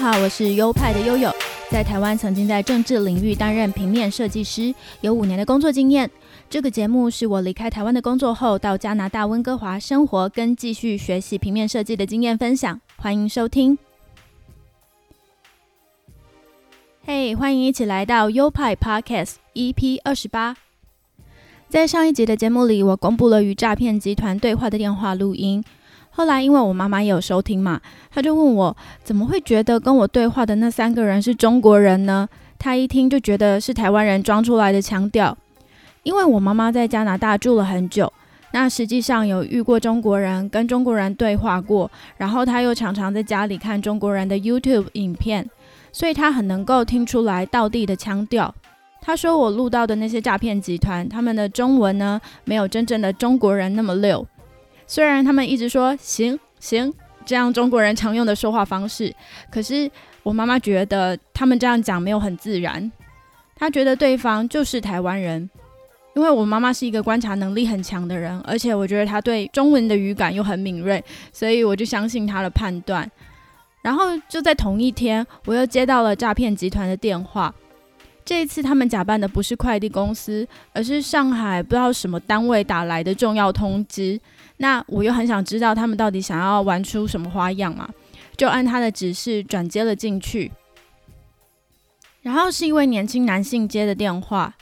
好，我是优派的悠悠，在台湾曾经在政治领域担任平面设计师，有五年的工作经验。这个节目是我离开台湾的工作后，到加拿大温哥华生活跟继续学习平面设计的经验分享，欢迎收听。嘿，欢迎一起来到优派 Podcast EP 二十八。在上一集的节目里，我公布了与诈骗集团对话的电话录音。后来，因为我妈妈也有收听嘛，她就问我怎么会觉得跟我对话的那三个人是中国人呢？她一听就觉得是台湾人装出来的腔调。因为我妈妈在加拿大住了很久，那实际上有遇过中国人，跟中国人对话过，然后她又常常在家里看中国人的 YouTube 影片，所以她很能够听出来道地的腔调。她说我录到的那些诈骗集团，他们的中文呢，没有真正的中国人那么溜。虽然他们一直说行行这样中国人常用的说话方式，可是我妈妈觉得他们这样讲没有很自然。她觉得对方就是台湾人，因为我妈妈是一个观察能力很强的人，而且我觉得她对中文的语感又很敏锐，所以我就相信她的判断。然后就在同一天，我又接到了诈骗集团的电话。这一次他们假扮的不是快递公司，而是上海不知道什么单位打来的重要通知。那我又很想知道他们到底想要玩出什么花样嘛？就按他的指示转接了进去，然后是一位年轻男性接的电话，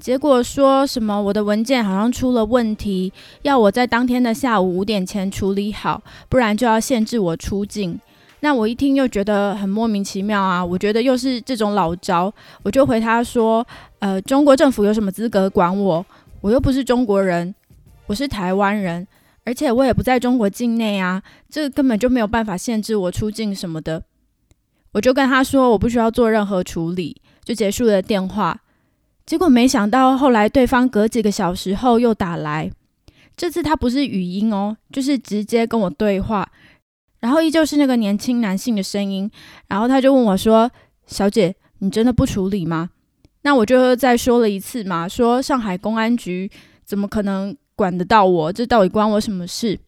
结果说什么我的文件好像出了问题，要我在当天的下午五点前处理好，不然就要限制我出境。那我一听又觉得很莫名其妙啊，我觉得又是这种老招，我就回他说：呃，中国政府有什么资格管我？我又不是中国人，我是台湾人。而且我也不在中国境内啊，这根本就没有办法限制我出境什么的。我就跟他说我不需要做任何处理，就结束了电话。结果没想到后来对方隔几个小时后又打来，这次他不是语音哦，就是直接跟我对话，然后依旧是那个年轻男性的声音，然后他就问我说：“小姐，你真的不处理吗？”那我就再说了一次嘛，说上海公安局怎么可能？管得到我？这到底关我什么事？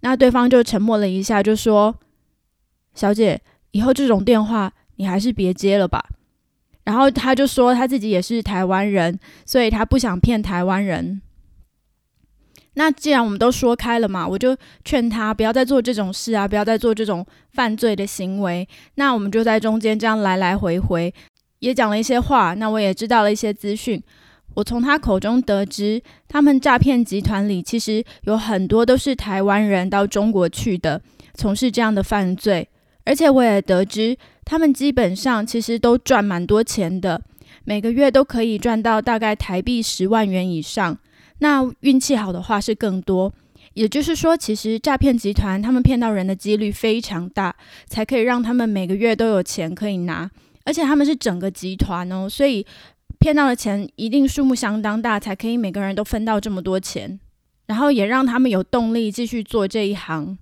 那对方就沉默了一下，就说：“小姐，以后这种电话你还是别接了吧。”然后他就说他自己也是台湾人，所以他不想骗台湾人。那既然我们都说开了嘛，我就劝他不要再做这种事啊，不要再做这种犯罪的行为。那我们就在中间这样来来回回，也讲了一些话。那我也知道了一些资讯。我从他口中得知，他们诈骗集团里其实有很多都是台湾人到中国去的，从事这样的犯罪。而且我也得知，他们基本上其实都赚蛮多钱的，每个月都可以赚到大概台币十万元以上。那运气好的话是更多。也就是说，其实诈骗集团他们骗到人的几率非常大，才可以让他们每个月都有钱可以拿。而且他们是整个集团哦，所以。骗到的钱一定数目相当大，才可以每个人都分到这么多钱，然后也让他们有动力继续做这一行。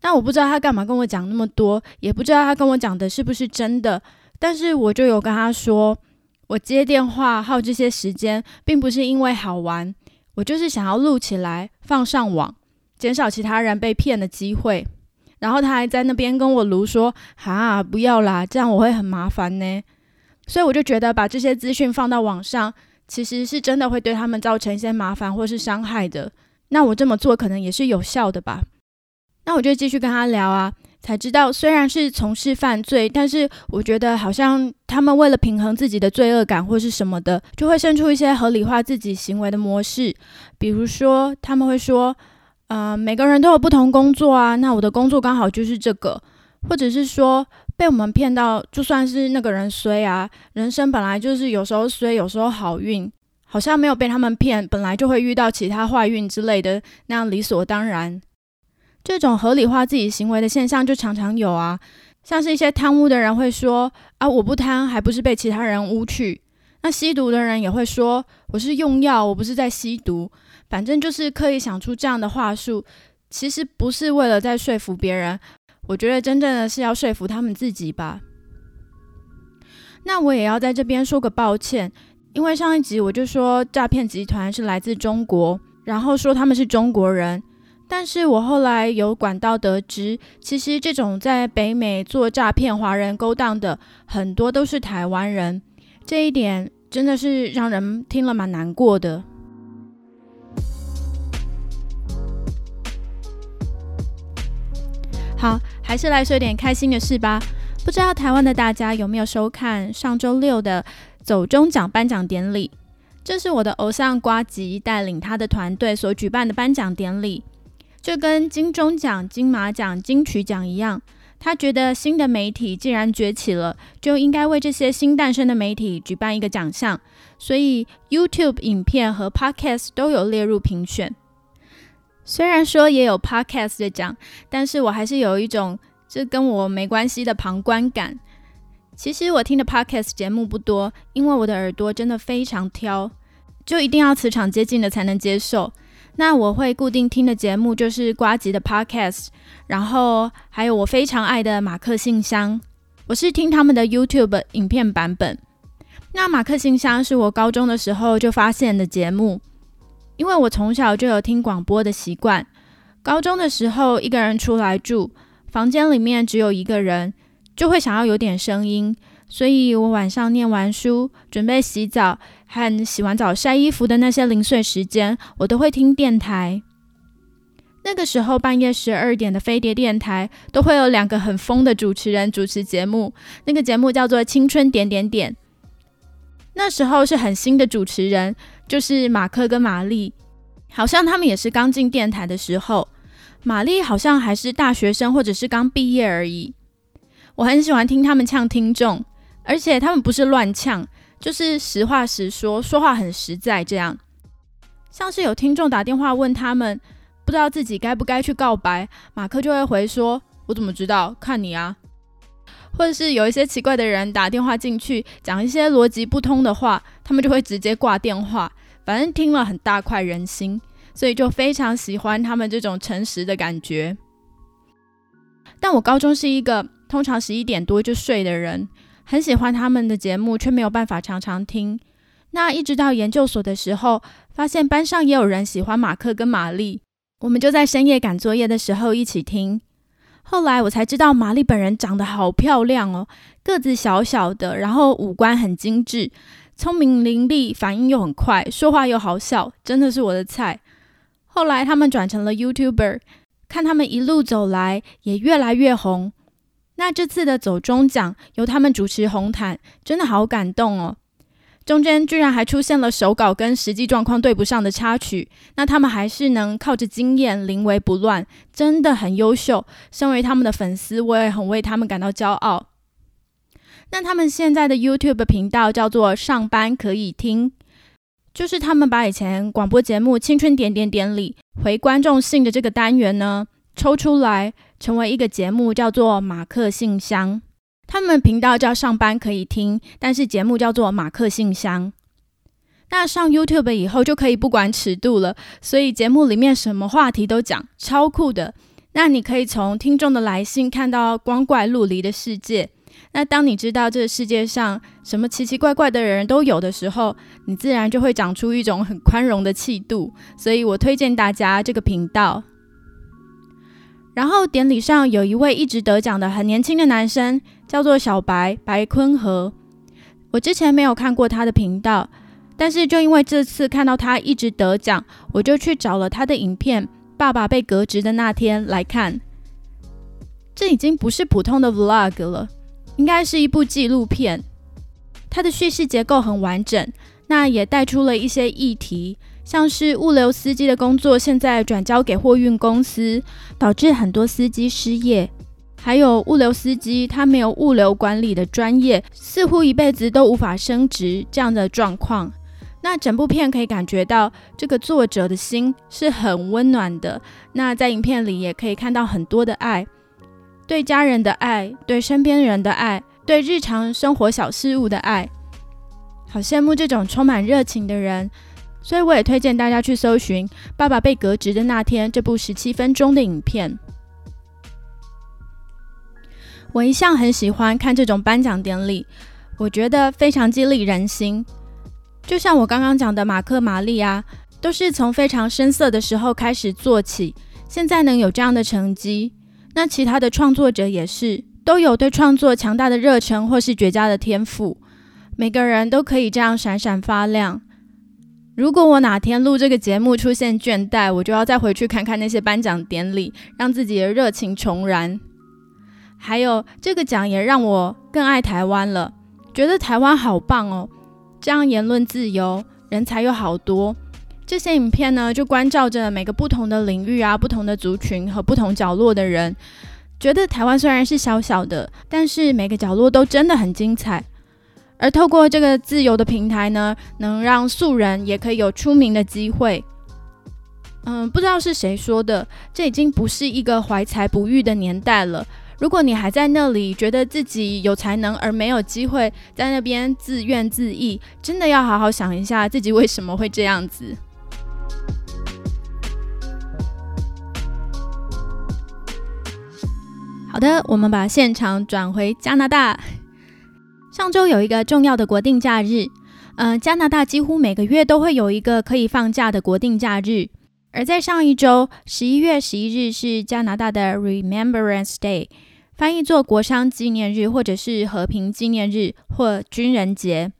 但我不知道他干嘛跟我讲那么多，也不知道他跟我讲的是不是真的。但是我就有跟他说，我接电话耗这些时间，并不是因为好玩，我就是想要录起来放上网，减少其他人被骗的机会。然后他还在那边跟我卢说：“哈，不要啦，这样我会很麻烦呢。”所以我就觉得把这些资讯放到网上，其实是真的会对他们造成一些麻烦或是伤害的。那我这么做可能也是有效的吧？那我就继续跟他聊啊，才知道虽然是从事犯罪，但是我觉得好像他们为了平衡自己的罪恶感或是什么的，就会生出一些合理化自己行为的模式。比如说他们会说，呃，每个人都有不同工作啊，那我的工作刚好就是这个，或者是说。被我们骗到，就算是那个人衰啊，人生本来就是有时候衰，有时候好运，好像没有被他们骗，本来就会遇到其他坏运之类的，那样理所当然。这种合理化自己行为的现象就常常有啊，像是一些贪污的人会说啊，我不贪，还不是被其他人污去。那吸毒的人也会说，我是用药，我不是在吸毒，反正就是刻意想出这样的话术，其实不是为了在说服别人。我觉得真正的是要说服他们自己吧。那我也要在这边说个抱歉，因为上一集我就说诈骗集团是来自中国，然后说他们是中国人，但是我后来有管道得知，其实这种在北美做诈骗华人勾当的很多都是台湾人，这一点真的是让人听了蛮难过的。好，还是来说点开心的事吧。不知道台湾的大家有没有收看上周六的走中奖颁奖典礼？这是我的偶像瓜吉带领他的团队所举办的颁奖典礼，就跟金钟奖、金马奖、金曲奖一样。他觉得新的媒体既然崛起了，就应该为这些新诞生的媒体举办一个奖项，所以 YouTube 影片和 Podcast 都有列入评选。虽然说也有 podcast 的奖，但是我还是有一种这跟我没关系的旁观感。其实我听的 podcast 节目不多，因为我的耳朵真的非常挑，就一定要磁场接近的才能接受。那我会固定听的节目就是瓜吉的 podcast，然后还有我非常爱的马克信箱，我是听他们的 YouTube 影片版本。那马克信箱是我高中的时候就发现的节目。因为我从小就有听广播的习惯，高中的时候一个人出来住，房间里面只有一个人，就会想要有点声音，所以我晚上念完书，准备洗澡和洗完澡晒衣服的那些零碎时间，我都会听电台。那个时候半夜十二点的飞碟电台都会有两个很疯的主持人主持节目，那个节目叫做《青春点点点》。那时候是很新的主持人，就是马克跟玛丽，好像他们也是刚进电台的时候。玛丽好像还是大学生，或者是刚毕业而已。我很喜欢听他们呛听众，而且他们不是乱呛，就是实话实说，说话很实在。这样，像是有听众打电话问他们，不知道自己该不该去告白，马克就会回说：“我怎么知道？看你啊。”或者是有一些奇怪的人打电话进去讲一些逻辑不通的话，他们就会直接挂电话。反正听了很大快人心，所以就非常喜欢他们这种诚实的感觉。但我高中是一个通常十一点多就睡的人，很喜欢他们的节目，却没有办法常常听。那一直到研究所的时候，发现班上也有人喜欢马克跟玛丽，我们就在深夜赶作业的时候一起听。后来我才知道，玛丽本人长得好漂亮哦，个子小小的，然后五官很精致，聪明伶俐，反应又很快，说话又好笑，真的是我的菜。后来他们转成了 YouTuber，看他们一路走来，也越来越红。那这次的走中奖由他们主持红毯，真的好感动哦。中间居然还出现了手稿跟实际状况对不上的插曲，那他们还是能靠着经验临危不乱，真的很优秀。身为他们的粉丝，我也很为他们感到骄傲。那他们现在的 YouTube 频道叫做“上班可以听”，就是他们把以前广播节目《青春点点点》里回观众信的这个单元呢抽出来，成为一个节目，叫做《马克信箱》。他们频道叫上班可以听，但是节目叫做马克信箱。那上 YouTube 以后就可以不管尺度了，所以节目里面什么话题都讲，超酷的。那你可以从听众的来信看到光怪陆离的世界。那当你知道这个世界上什么奇奇怪怪的人都有的时候，你自然就会长出一种很宽容的气度。所以我推荐大家这个频道。然后典礼上有一位一直得奖的很年轻的男生，叫做小白白坤和。我之前没有看过他的频道，但是就因为这次看到他一直得奖，我就去找了他的影片《爸爸被革职的那天》来看。这已经不是普通的 vlog 了，应该是一部纪录片。它的叙事结构很完整，那也带出了一些议题。像是物流司机的工作现在转交给货运公司，导致很多司机失业。还有物流司机他没有物流管理的专业，似乎一辈子都无法升职这样的状况。那整部片可以感觉到这个作者的心是很温暖的。那在影片里也可以看到很多的爱，对家人的爱，对身边人的爱，对日常生活小事物的爱。好羡慕这种充满热情的人。所以我也推荐大家去搜寻《爸爸被革职的那天》这部十七分钟的影片。我一向很喜欢看这种颁奖典礼，我觉得非常激励人心。就像我刚刚讲的，马克、玛丽啊，都是从非常深色的时候开始做起，现在能有这样的成绩，那其他的创作者也是都有对创作强大的热忱或是绝佳的天赋。每个人都可以这样闪闪发亮。如果我哪天录这个节目出现倦怠，我就要再回去看看那些颁奖典礼，让自己的热情重燃。还有这个奖也让我更爱台湾了，觉得台湾好棒哦！这样言论自由，人才又好多。这些影片呢，就关照着每个不同的领域啊、不同的族群和不同角落的人。觉得台湾虽然是小小的，但是每个角落都真的很精彩。而透过这个自由的平台呢，能让素人也可以有出名的机会。嗯，不知道是谁说的，这已经不是一个怀才不遇的年代了。如果你还在那里觉得自己有才能而没有机会，在那边自怨自艾，真的要好好想一下自己为什么会这样子。好的，我们把现场转回加拿大。上周有一个重要的国定假日，嗯，加拿大几乎每个月都会有一个可以放假的国定假日。而在上一周，十一月十一日是加拿大的 Remembrance Day，翻译作国殇纪念日，或者是和平纪念日或军人节。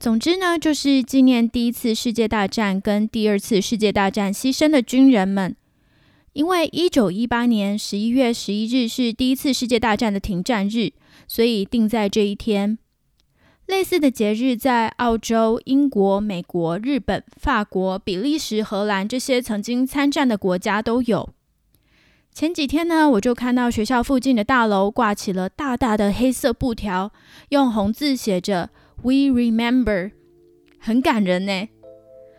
总之呢，就是纪念第一次世界大战跟第二次世界大战牺牲的军人们。因为一九一八年十一月十一日是第一次世界大战的停战日，所以定在这一天。类似的节日在澳洲、英国、美国、日本、法国、比利时、荷兰这些曾经参战的国家都有。前几天呢，我就看到学校附近的大楼挂起了大大的黑色布条，用红字写着 “We Remember”，很感人呢。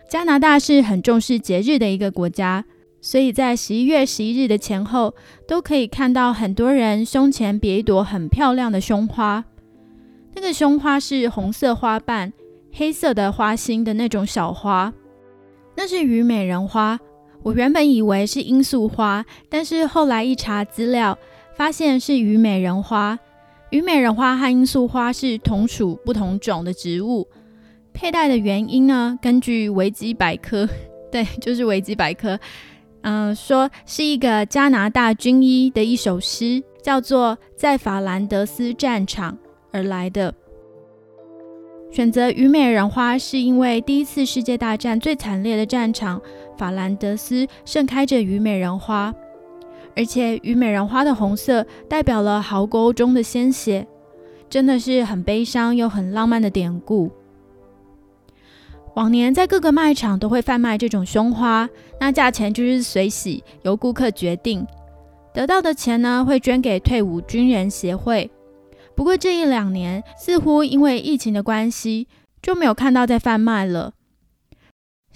加拿大是很重视节日的一个国家，所以在十一月十一日的前后，都可以看到很多人胸前别一朵很漂亮的胸花。那个胸花是红色花瓣、黑色的花心的那种小花，那是虞美人花。我原本以为是罂粟花，但是后来一查资料，发现是虞美人花。虞美人花和罂粟花是同属不同种的植物。佩戴的原因呢？根据维基百科，对，就是维基百科，嗯，说是一个加拿大军医的一首诗，叫做《在法兰德斯战场》。而来的选择虞美人花，是因为第一次世界大战最惨烈的战场法兰德斯盛开着虞美人花，而且虞美人花的红色代表了壕沟中的鲜血，真的是很悲伤又很浪漫的典故。往年在各个卖场都会贩卖这种胸花，那价钱就是随喜，由顾客决定。得到的钱呢，会捐给退伍军人协会。不过这一两年，似乎因为疫情的关系，就没有看到在贩卖了。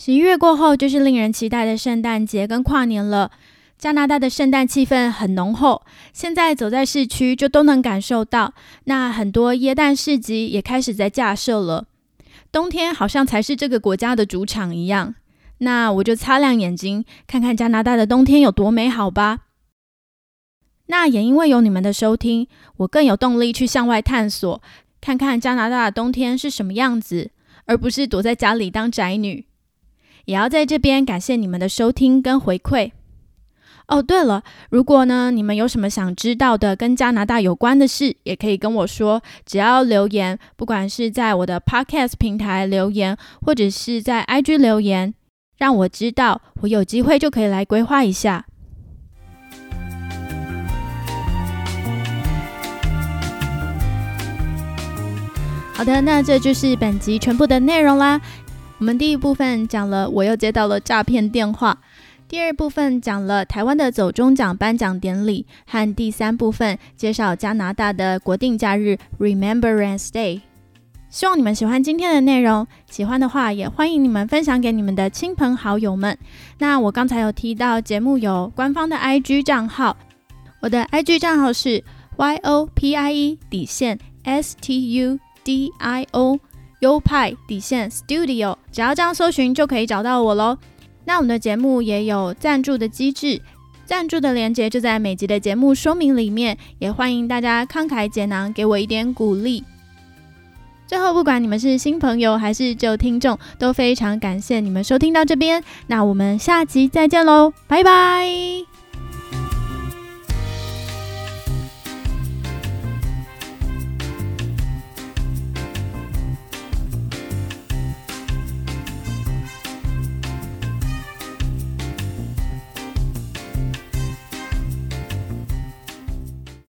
十一月过后，就是令人期待的圣诞节跟跨年了。加拿大的圣诞气氛很浓厚，现在走在市区就都能感受到。那很多耶诞市集也开始在架设了。冬天好像才是这个国家的主场一样。那我就擦亮眼睛，看看加拿大的冬天有多美好吧。那也因为有你们的收听，我更有动力去向外探索，看看加拿大的冬天是什么样子，而不是躲在家里当宅女。也要在这边感谢你们的收听跟回馈。哦，对了，如果呢你们有什么想知道的跟加拿大有关的事，也可以跟我说，只要留言，不管是在我的 Podcast 平台留言，或者是在 IG 留言，让我知道，我有机会就可以来规划一下。好的，那这就是本集全部的内容啦。我们第一部分讲了我又接到了诈骗电话，第二部分讲了台湾的走中奖颁奖典礼，和第三部分介绍加拿大的国定假日 Remembrance Day。希望你们喜欢今天的内容，喜欢的话也欢迎你们分享给你们的亲朋好友们。那我刚才有提到节目有官方的 IG 账号，我的 IG 账号是 Y O P I E 底线 S T U。D I O 优派底线 Studio，只要这样搜寻就可以找到我喽。那我们的节目也有赞助的机制，赞助的链接就在每集的节目说明里面，也欢迎大家慷慨解囊，给我一点鼓励。最后，不管你们是新朋友还是旧听众，都非常感谢你们收听到这边。那我们下集再见喽，拜拜。